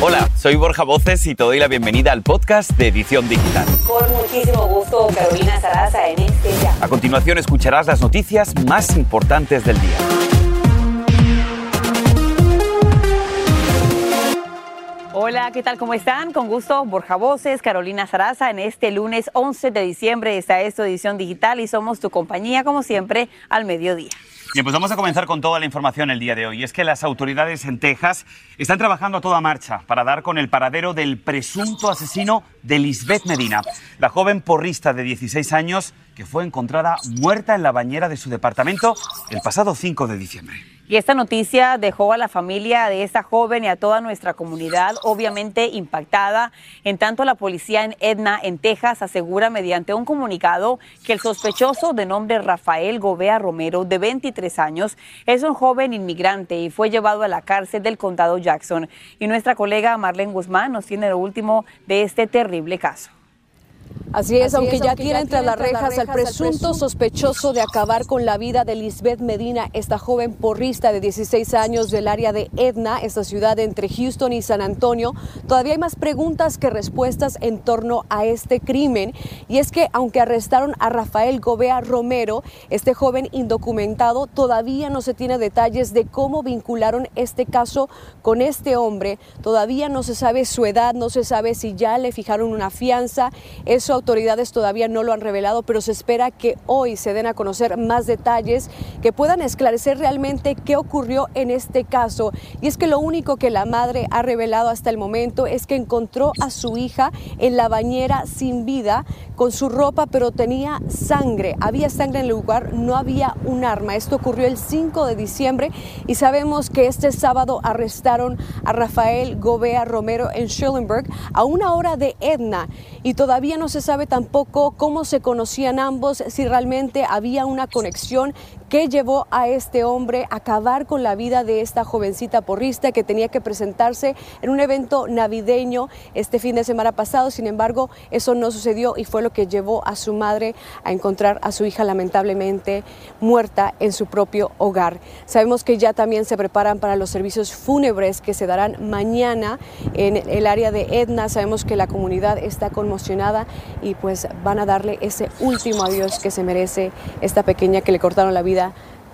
Hola, soy Borja Voces y te doy la bienvenida al podcast de Edición Digital. Con muchísimo gusto, Carolina Sarasa en este ya. A continuación escucharás las noticias más importantes del día. Hola, ¿qué tal? ¿Cómo están? Con gusto, Borja Voces, Carolina Sarasa, en este lunes 11 de diciembre está esta edición digital y somos tu compañía, como siempre, al mediodía. Bien, pues vamos a comenzar con toda la información el día de hoy. Es que las autoridades en Texas están trabajando a toda marcha para dar con el paradero del presunto asesino de Lisbeth Medina, la joven porrista de 16 años que fue encontrada muerta en la bañera de su departamento el pasado 5 de diciembre. Y esta noticia dejó a la familia de esta joven y a toda nuestra comunidad obviamente impactada. En tanto, la policía en Edna, en Texas, asegura mediante un comunicado que el sospechoso de nombre Rafael Gobea Romero, de 23 años, es un joven inmigrante y fue llevado a la cárcel del condado Jackson. Y nuestra colega Marlene Guzmán nos tiene lo último de este terrible caso. Así es, aunque ya tienen tras las rejas al presunto sospechoso de acabar con la vida de Lisbeth Medina, esta joven porrista de 16 años del área de Edna, esta ciudad entre Houston y San Antonio, todavía hay más preguntas que respuestas en torno a este crimen. Y es que aunque arrestaron a Rafael Gobea Romero, este joven indocumentado, todavía no se tiene detalles de cómo vincularon este caso con este hombre. Todavía no se sabe su edad, no se sabe si ya le fijaron una fianza. Eso autoridades todavía no lo han revelado, pero se espera que hoy se den a conocer más detalles que puedan esclarecer realmente qué ocurrió en este caso. Y es que lo único que la madre ha revelado hasta el momento es que encontró a su hija en la bañera sin vida, con su ropa, pero tenía sangre. Había sangre en el lugar, no había un arma. Esto ocurrió el 5 de diciembre y sabemos que este sábado arrestaron a Rafael Gobea Romero en Schillenberg a una hora de Edna y todavía no se sabe tampoco cómo se conocían ambos, si realmente había una conexión que llevó a este hombre a acabar con la vida de esta jovencita porrista que tenía que presentarse en un evento navideño este fin de semana pasado. Sin embargo, eso no sucedió y fue lo que llevó a su madre a encontrar a su hija lamentablemente muerta en su propio hogar. Sabemos que ya también se preparan para los servicios fúnebres que se darán mañana en el área de Edna. Sabemos que la comunidad está conmocionada y pues van a darle ese último adiós que se merece esta pequeña que le cortaron la vida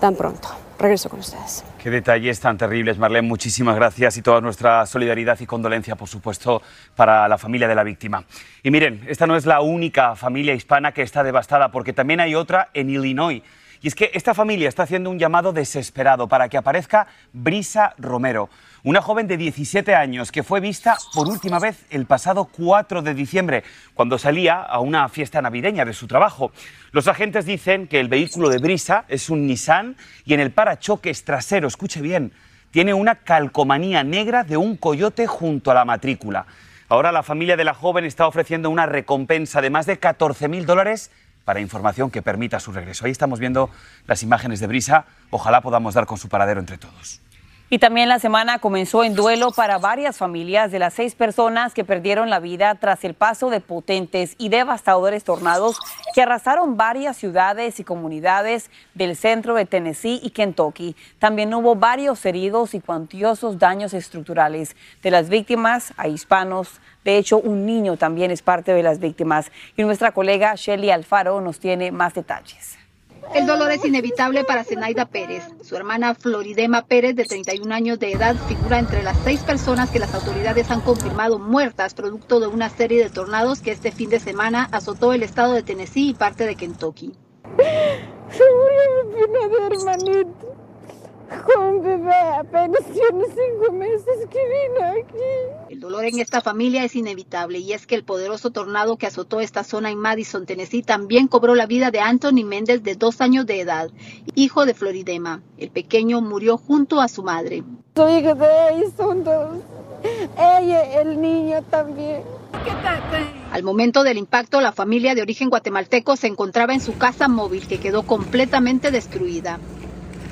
tan pronto. Regreso con ustedes. Qué detalles tan terribles, Marlene. Muchísimas gracias y toda nuestra solidaridad y condolencia, por supuesto, para la familia de la víctima. Y miren, esta no es la única familia hispana que está devastada, porque también hay otra en Illinois. Y es que esta familia está haciendo un llamado desesperado para que aparezca Brisa Romero, una joven de 17 años que fue vista por última vez el pasado 4 de diciembre, cuando salía a una fiesta navideña de su trabajo. Los agentes dicen que el vehículo de Brisa es un Nissan y en el parachoques trasero, escuche bien, tiene una calcomanía negra de un coyote junto a la matrícula. Ahora la familia de la joven está ofreciendo una recompensa de más de 14 mil dólares para información que permita su regreso. Ahí estamos viendo las imágenes de Brisa. Ojalá podamos dar con su paradero entre todos. Y también la semana comenzó en duelo para varias familias de las seis personas que perdieron la vida tras el paso de potentes y devastadores tornados que arrasaron varias ciudades y comunidades del centro de Tennessee y Kentucky. También hubo varios heridos y cuantiosos daños estructurales. De las víctimas a hispanos, de hecho, un niño también es parte de las víctimas. Y nuestra colega Shelly Alfaro nos tiene más detalles. El dolor es inevitable para Zenaida Pérez. Su hermana Floridema Pérez, de 31 años de edad, figura entre las seis personas que las autoridades han confirmado muertas producto de una serie de tornados que este fin de semana azotó el estado de Tennessee y parte de Kentucky. Se murió mi hermanito con bebé, apenas tiene cinco meses que vino aquí. El dolor en esta familia es inevitable y es que el poderoso tornado que azotó esta zona en Madison, Tennessee, también cobró la vida de Anthony Méndez de dos años de edad, hijo de Floridema. El pequeño murió junto a su madre. Su hijo de son dos. Ella, el niño también. Al momento del impacto, la familia de origen guatemalteco se encontraba en su casa móvil que quedó completamente destruida.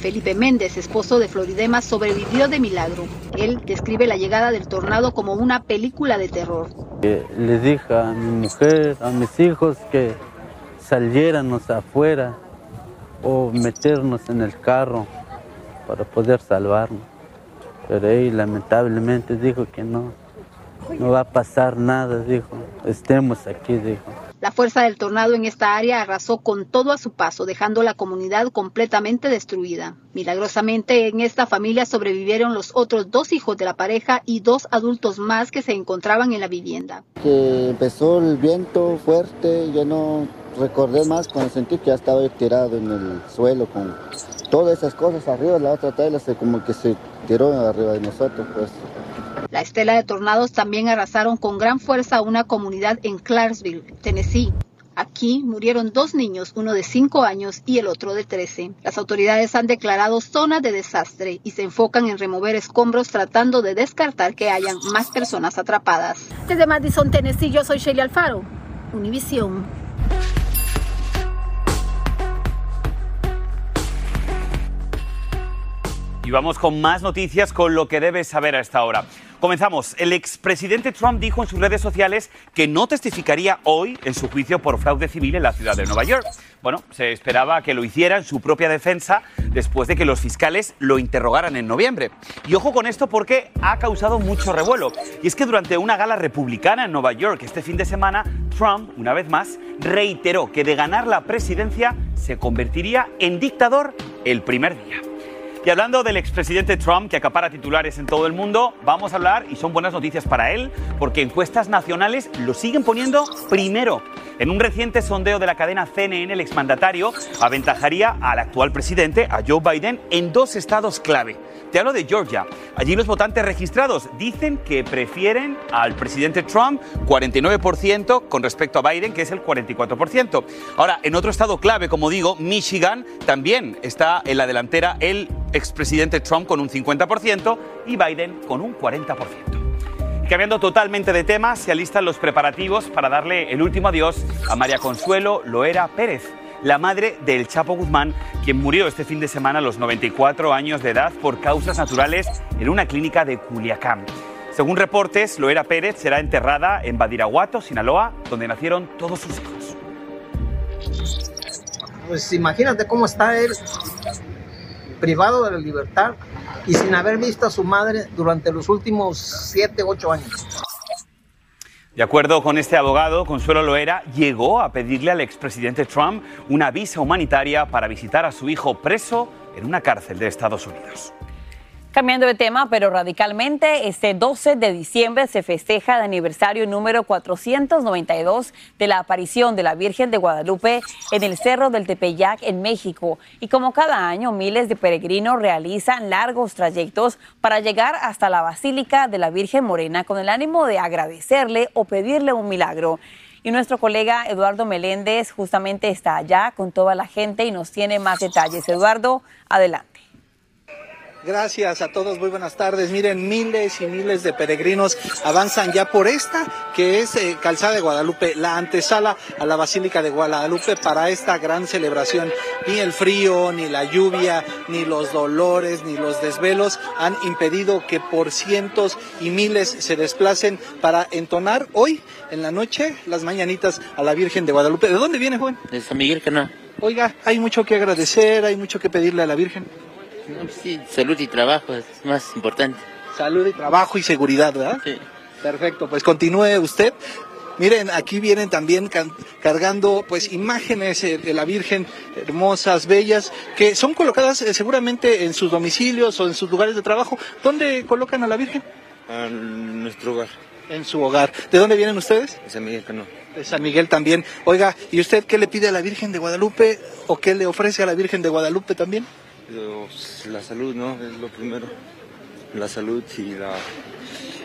Felipe Méndez, esposo de Floridema, sobrevivió de milagro. Él describe la llegada del tornado como una película de terror. Le dije a mi mujer, a mis hijos que saliéramos afuera o meternos en el carro para poder salvarnos. Pero él lamentablemente dijo que no, no va a pasar nada, dijo, estemos aquí, dijo. La fuerza del tornado en esta área arrasó con todo a su paso, dejando la comunidad completamente destruida. Milagrosamente, en esta familia sobrevivieron los otros dos hijos de la pareja y dos adultos más que se encontraban en la vivienda. Que empezó el viento fuerte, yo no recordé más cuando sentí que ya estaba tirado en el suelo con todas esas cosas arriba, la otra tela se como que se tiró arriba de nosotros, pues. La estela de tornados también arrasaron con gran fuerza una comunidad en Clarksville, Tennessee. Aquí murieron dos niños, uno de 5 años y el otro de 13. Las autoridades han declarado zona de desastre y se enfocan en remover escombros tratando de descartar que hayan más personas atrapadas. Desde Madison, Tennessee, yo soy Shelly Alfaro, Univisión. Y vamos con más noticias con lo que debes saber a esta hora. Comenzamos. El expresidente Trump dijo en sus redes sociales que no testificaría hoy en su juicio por fraude civil en la ciudad de Nueva York. Bueno, se esperaba que lo hiciera en su propia defensa después de que los fiscales lo interrogaran en noviembre. Y ojo con esto porque ha causado mucho revuelo. Y es que durante una gala republicana en Nueva York este fin de semana, Trump, una vez más, reiteró que de ganar la presidencia se convertiría en dictador el primer día. Y hablando del expresidente Trump, que acapara titulares en todo el mundo, vamos a hablar, y son buenas noticias para él, porque encuestas nacionales lo siguen poniendo primero. En un reciente sondeo de la cadena CNN, el exmandatario aventajaría al actual presidente, a Joe Biden, en dos estados clave. Te hablo de Georgia. Allí los votantes registrados dicen que prefieren al presidente Trump 49% con respecto a Biden, que es el 44%. Ahora, en otro estado clave, como digo, Michigan, también está en la delantera el expresidente Trump con un 50% y Biden con un 40%. Cambiando totalmente de tema, se alistan los preparativos para darle el último adiós a María Consuelo Loera Pérez la madre del Chapo Guzmán, quien murió este fin de semana a los 94 años de edad por causas naturales en una clínica de Culiacán. Según reportes, Loera Pérez será enterrada en Badiraguato, Sinaloa, donde nacieron todos sus hijos. Pues imagínate cómo está él privado de la libertad y sin haber visto a su madre durante los últimos 7, 8 años. De acuerdo con este abogado, Consuelo Loera llegó a pedirle al expresidente Trump una visa humanitaria para visitar a su hijo preso en una cárcel de Estados Unidos. Cambiando de tema, pero radicalmente, este 12 de diciembre se festeja el aniversario número 492 de la aparición de la Virgen de Guadalupe en el Cerro del Tepeyac en México. Y como cada año, miles de peregrinos realizan largos trayectos para llegar hasta la Basílica de la Virgen Morena con el ánimo de agradecerle o pedirle un milagro. Y nuestro colega Eduardo Meléndez justamente está allá con toda la gente y nos tiene más detalles. Eduardo, adelante. Gracias a todos, muy buenas tardes. Miren, miles y miles de peregrinos avanzan ya por esta, que es eh, Calzada de Guadalupe, la antesala a la Basílica de Guadalupe para esta gran celebración. Ni el frío, ni la lluvia, ni los dolores, ni los desvelos han impedido que por cientos y miles se desplacen para entonar hoy en la noche las mañanitas a la Virgen de Guadalupe. ¿De dónde viene, Juan? De San Miguel no. Oiga, hay mucho que agradecer, hay mucho que pedirle a la Virgen. Sí, salud y trabajo es más importante. Salud y trabajo y seguridad, ¿verdad? Sí. Perfecto, pues continúe usted. Miren, aquí vienen también cargando pues imágenes eh, de la Virgen hermosas, bellas, que son colocadas eh, seguramente en sus domicilios o en sus lugares de trabajo. ¿Dónde colocan a la Virgen? En nuestro hogar. En su hogar. ¿De dónde vienen ustedes? De San Miguel Cano. De San Miguel también. Oiga, ¿y usted qué le pide a la Virgen de Guadalupe o qué le ofrece a la Virgen de Guadalupe también? La salud, ¿no? Es lo primero. La salud y la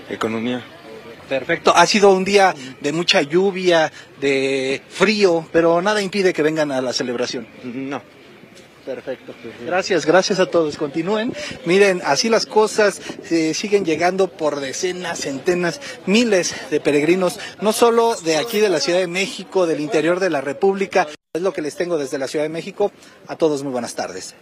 economía. Perfecto. Ha sido un día de mucha lluvia, de frío, pero nada impide que vengan a la celebración. No. Perfecto. Gracias, gracias a todos. Continúen. Miren, así las cosas eh, siguen llegando por decenas, centenas, miles de peregrinos, no solo de aquí de la Ciudad de México, del interior de la República. Es lo que les tengo desde la Ciudad de México. A todos muy buenas tardes.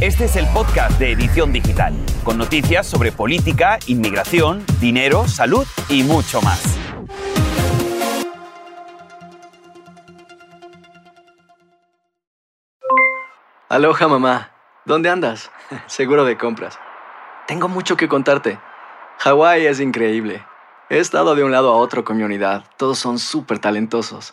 Este es el podcast de Edición Digital, con noticias sobre política, inmigración, dinero, salud y mucho más. Aloha mamá, ¿dónde andas? Seguro de compras. Tengo mucho que contarte. Hawái es increíble. He estado de un lado a otro con mi unidad. Todos son súper talentosos.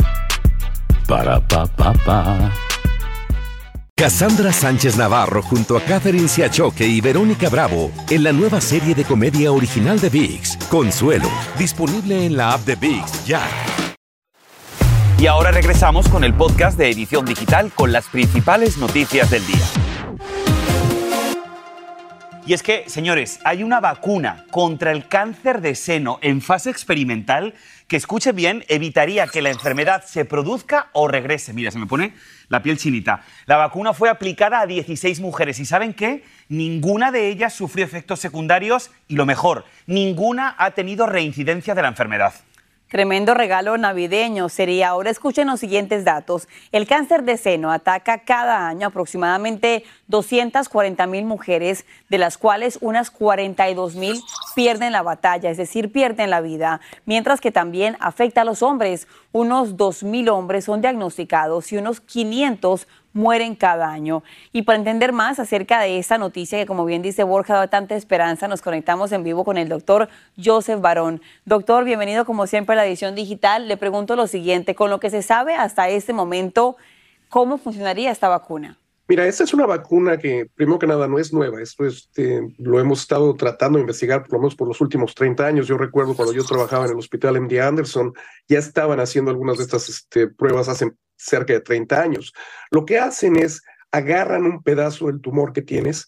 Para pa pa pa. Cassandra Sánchez Navarro junto a Catherine Siachoque y Verónica Bravo en la nueva serie de comedia original de VIX, Consuelo, disponible en la app de VIX ya. Y ahora regresamos con el podcast de Edición Digital con las principales noticias del día. Y es que, señores, hay una vacuna contra el cáncer de seno en fase experimental que, escuche bien, evitaría que la enfermedad se produzca o regrese. Mira, se me pone la piel chinita. La vacuna fue aplicada a 16 mujeres y ¿saben qué? Ninguna de ellas sufrió efectos secundarios y lo mejor, ninguna ha tenido reincidencia de la enfermedad. Tremendo regalo navideño sería. Ahora escuchen los siguientes datos. El cáncer de seno ataca cada año aproximadamente 240 mil mujeres, de las cuales unas 42 mil pierden la batalla, es decir, pierden la vida, mientras que también afecta a los hombres. Unos 2 mil hombres son diagnosticados y unos 500 mueren cada año. Y para entender más acerca de esta noticia, que como bien dice Borja, da tanta esperanza, nos conectamos en vivo con el doctor Joseph Barón. Doctor, bienvenido como siempre a la edición digital. Le pregunto lo siguiente, con lo que se sabe hasta este momento, ¿cómo funcionaría esta vacuna? Mira, esta es una vacuna que, primero que nada, no es nueva. Esto este, lo hemos estado tratando de investigar por lo menos por los últimos 30 años. Yo recuerdo cuando yo trabajaba en el hospital MD Anderson, ya estaban haciendo algunas de estas este, pruebas hace cerca de 30 años. Lo que hacen es agarran un pedazo del tumor que tienes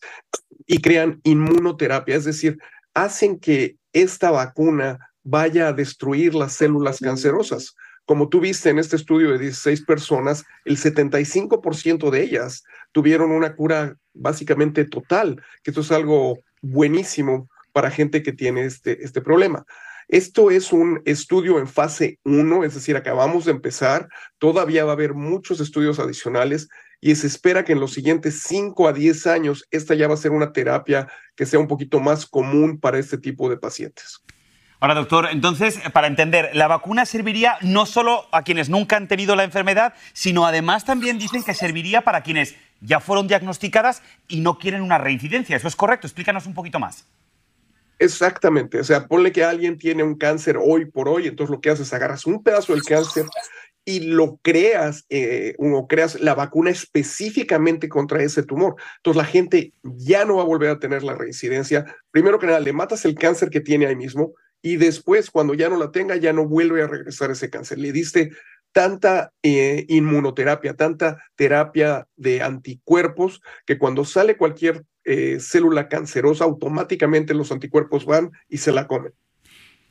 y crean inmunoterapia, es decir, hacen que esta vacuna vaya a destruir las células cancerosas. Como tú viste en este estudio de 16 personas, el 75% de ellas tuvieron una cura básicamente total, que esto es algo buenísimo para gente que tiene este, este problema. Esto es un estudio en fase 1, es decir, acabamos de empezar, todavía va a haber muchos estudios adicionales y se espera que en los siguientes 5 a 10 años esta ya va a ser una terapia que sea un poquito más común para este tipo de pacientes. Ahora, doctor, entonces, para entender, la vacuna serviría no solo a quienes nunca han tenido la enfermedad, sino además también dicen que serviría para quienes ya fueron diagnosticadas y no quieren una reincidencia. ¿Eso es correcto? Explícanos un poquito más. Exactamente, o sea, ponle que alguien tiene un cáncer hoy por hoy, entonces lo que haces es agarras un pedazo del cáncer y lo creas, eh, o creas la vacuna específicamente contra ese tumor. Entonces la gente ya no va a volver a tener la reincidencia. Primero que nada, le matas el cáncer que tiene ahí mismo y después, cuando ya no la tenga, ya no vuelve a regresar ese cáncer. Le diste tanta eh, inmunoterapia, tanta terapia de anticuerpos, que cuando sale cualquier eh, célula cancerosa, automáticamente los anticuerpos van y se la comen.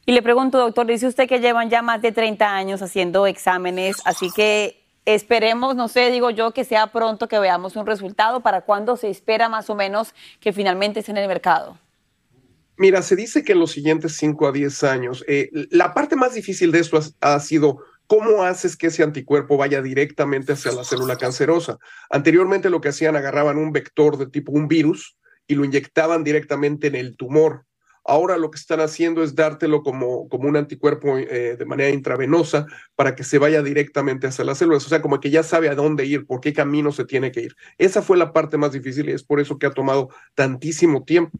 Y le pregunto, doctor, dice usted que llevan ya más de 30 años haciendo exámenes, así que esperemos, no sé, digo yo, que sea pronto que veamos un resultado. ¿Para cuándo se espera más o menos que finalmente esté en el mercado? Mira, se dice que en los siguientes 5 a 10 años, eh, la parte más difícil de esto ha, sido ¿cómo haces que ese anticuerpo vaya directamente hacia la célula cancerosa? Anteriormente lo que hacían, agarraban un vector de tipo un virus y lo inyectaban directamente en el tumor. Ahora lo que están haciendo es dártelo como, como un anticuerpo eh, de manera intravenosa para que se vaya directamente hacia las células, o sea, como que ya sabe a dónde ir, por qué camino se tiene que ir. Esa fue la parte más difícil y es por eso que ha tomado tantísimo tiempo.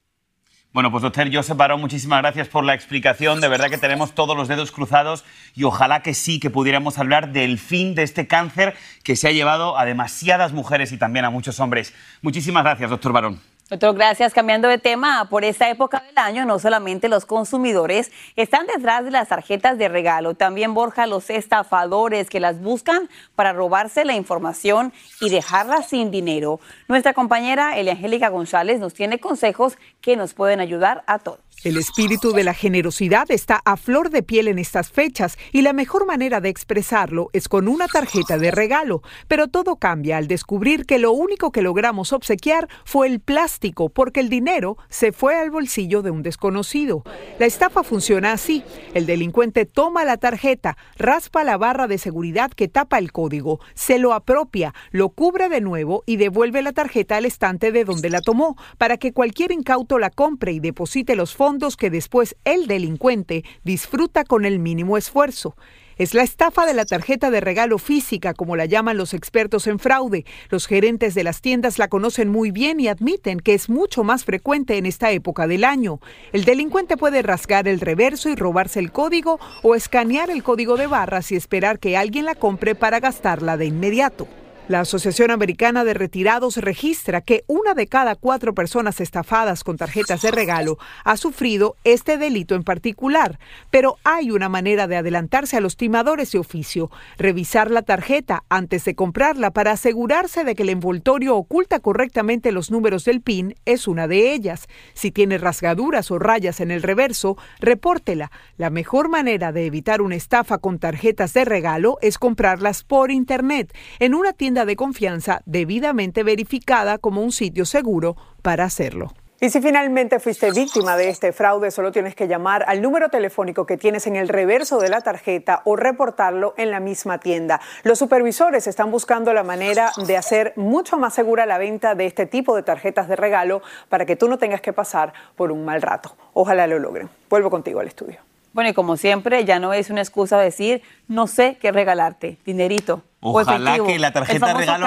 Bueno, pues doctor Josep Barón, muchísimas gracias por la explicación. De verdad que tenemos todos los dedos cruzados y ojalá que sí, que pudiéramos hablar del fin de este cáncer que se ha llevado a demasiadas mujeres y también a muchos hombres. Muchísimas gracias, doctor Barón. Doctor, gracias. Cambiando de tema, por esta época del año no solamente los consumidores están detrás de las tarjetas de regalo, también Borja, los estafadores que las buscan para robarse la información y dejarla sin dinero. Nuestra compañera Eliangélica González nos tiene consejos que nos pueden ayudar a todos. El espíritu de la generosidad está a flor de piel en estas fechas y la mejor manera de expresarlo es con una tarjeta de regalo. Pero todo cambia al descubrir que lo único que logramos obsequiar fue el plástico porque el dinero se fue al bolsillo de un desconocido. La estafa funciona así. El delincuente toma la tarjeta, raspa la barra de seguridad que tapa el código, se lo apropia, lo cubre de nuevo y devuelve la tarjeta al estante de donde la tomó para que cualquier incauto la compre y deposite los fondos que después el delincuente disfruta con el mínimo esfuerzo. Es la estafa de la tarjeta de regalo física, como la llaman los expertos en fraude. Los gerentes de las tiendas la conocen muy bien y admiten que es mucho más frecuente en esta época del año. El delincuente puede rasgar el reverso y robarse el código o escanear el código de barras y esperar que alguien la compre para gastarla de inmediato. La Asociación Americana de Retirados registra que una de cada cuatro personas estafadas con tarjetas de regalo ha sufrido este delito en particular, pero hay una manera de adelantarse a los timadores de oficio, revisar la tarjeta antes de comprarla para asegurarse de que el envoltorio oculta correctamente los números del PIN es una de ellas. Si tiene rasgaduras o rayas en el reverso, repórtela. La mejor manera de evitar una estafa con tarjetas de regalo es comprarlas por Internet en una tienda de confianza debidamente verificada como un sitio seguro para hacerlo. Y si finalmente fuiste víctima de este fraude, solo tienes que llamar al número telefónico que tienes en el reverso de la tarjeta o reportarlo en la misma tienda. Los supervisores están buscando la manera de hacer mucho más segura la venta de este tipo de tarjetas de regalo para que tú no tengas que pasar por un mal rato. Ojalá lo logren. Vuelvo contigo al estudio. Bueno, y como siempre, ya no es una excusa decir, no sé qué regalarte, dinerito. Ojalá que la tarjeta de regalo.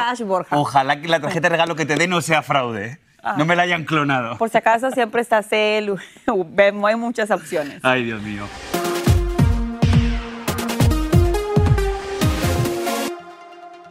ojalá que la tarjeta regalo que te dé no sea fraude. ¿eh? No me la hayan clonado. Por si acaso siempre está Cel, hay muchas opciones. Ay, Dios mío.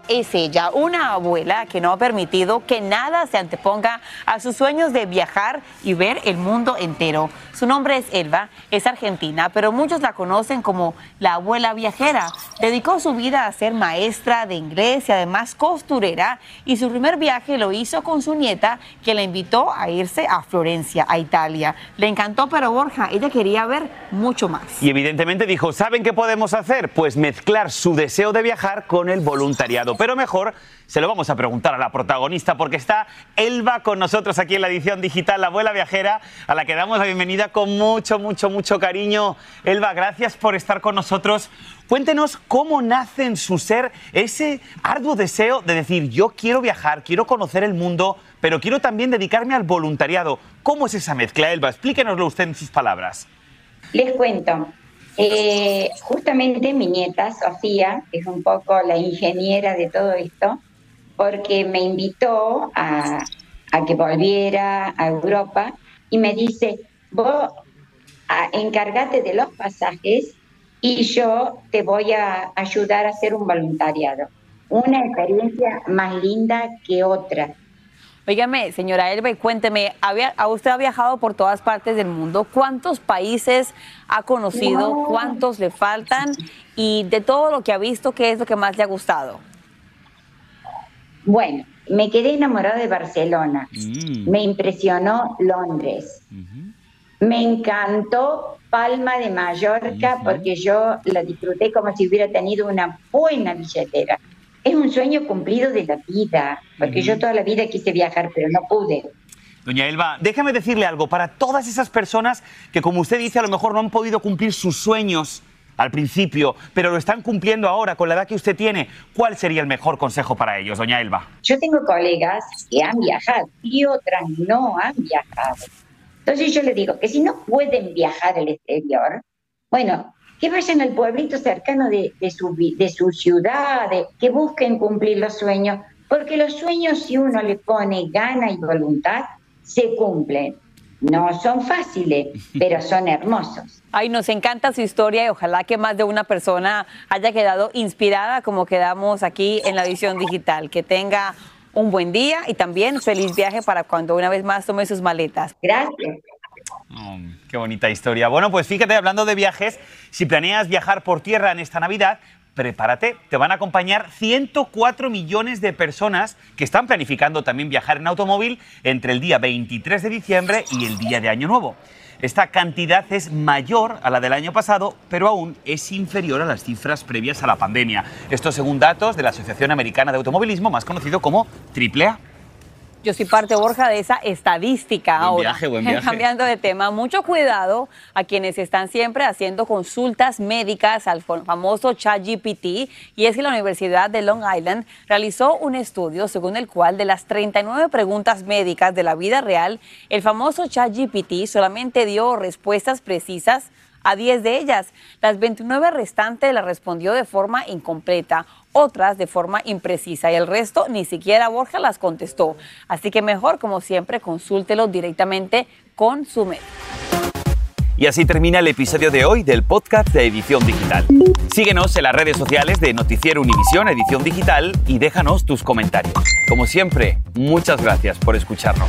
Es ella, una abuela que no ha permitido que nada se anteponga a sus sueños de viajar y ver el mundo entero. Su nombre es Elba, es argentina, pero muchos la conocen como la abuela viajera. Dedicó su vida a ser maestra de inglés y además costurera y su primer viaje lo hizo con su nieta que la invitó a irse a Florencia, a Italia. Le encantó, pero Borja, ella quería ver mucho más. Y evidentemente dijo, ¿saben qué podemos hacer? Pues mezclar su deseo de viajar con el voluntariado. Pero mejor se lo vamos a preguntar a la protagonista porque está Elba con nosotros aquí en la edición digital La Abuela Viajera, a la que damos la bienvenida con mucho, mucho, mucho cariño. Elba, gracias por estar con nosotros. Cuéntenos cómo nace en su ser ese arduo deseo de decir, yo quiero viajar, quiero conocer el mundo, pero quiero también dedicarme al voluntariado. ¿Cómo es esa mezcla, Elba? Explíquenoslo usted en sus palabras. Les cuento. Eh, justamente mi nieta, Sofía, que es un poco la ingeniera de todo esto, porque me invitó a, a que volviera a Europa y me dice, vos encárgate de los pasajes y yo te voy a ayudar a hacer un voluntariado. Una experiencia más linda que otra. Óigame, señora Elba, y cuénteme, usted ha viajado por todas partes del mundo. ¿Cuántos países ha conocido? ¿Cuántos le faltan? Y de todo lo que ha visto, ¿qué es lo que más le ha gustado? Bueno, me quedé enamorada de Barcelona. Mm. Me impresionó Londres. Me encantó Palma de Mallorca porque yo la disfruté como si hubiera tenido una buena billetera. Es un sueño cumplido de la vida, porque yo toda la vida quise viajar, pero no pude. Doña Elba, déjame decirle algo. Para todas esas personas que, como usted dice, a lo mejor no han podido cumplir sus sueños al principio, pero lo están cumpliendo ahora con la edad que usted tiene, ¿cuál sería el mejor consejo para ellos, doña Elba? Yo tengo colegas que han viajado y otras no han viajado. Entonces yo les digo que si no pueden viajar al exterior, bueno, que vayan al pueblito cercano de, su, de su ciudad, que busquen cumplir los sueños, porque los sueños si uno le pone gana y voluntad, se cumplen. No son fáciles, pero son hermosos. Ay, nos encanta su historia y ojalá que más de una persona haya quedado inspirada como quedamos aquí en la edición digital. Que tenga un buen día y también feliz viaje para cuando una vez más tome sus maletas. Gracias. Oh, qué bonita historia. Bueno, pues fíjate, hablando de viajes, si planeas viajar por tierra en esta Navidad, prepárate, te van a acompañar 104 millones de personas que están planificando también viajar en automóvil entre el día 23 de diciembre y el día de Año Nuevo. Esta cantidad es mayor a la del año pasado, pero aún es inferior a las cifras previas a la pandemia. Esto según datos de la Asociación Americana de Automovilismo, más conocido como AAA. Yo soy parte, Borja, de esa estadística buen ahora. Viaje, buen viaje. Cambiando de tema, mucho cuidado a quienes están siempre haciendo consultas médicas al famoso ChatGPT. Y es que la Universidad de Long Island realizó un estudio según el cual de las 39 preguntas médicas de la vida real, el famoso ChatGPT solamente dio respuestas precisas a 10 de ellas. Las 29 restantes las respondió de forma incompleta, otras de forma imprecisa y el resto ni siquiera Borja las contestó. Así que mejor, como siempre, consúltelo directamente con su médico. Y así termina el episodio de hoy del podcast de Edición Digital. Síguenos en las redes sociales de Noticiero Univisión Edición Digital y déjanos tus comentarios. Como siempre, muchas gracias por escucharnos.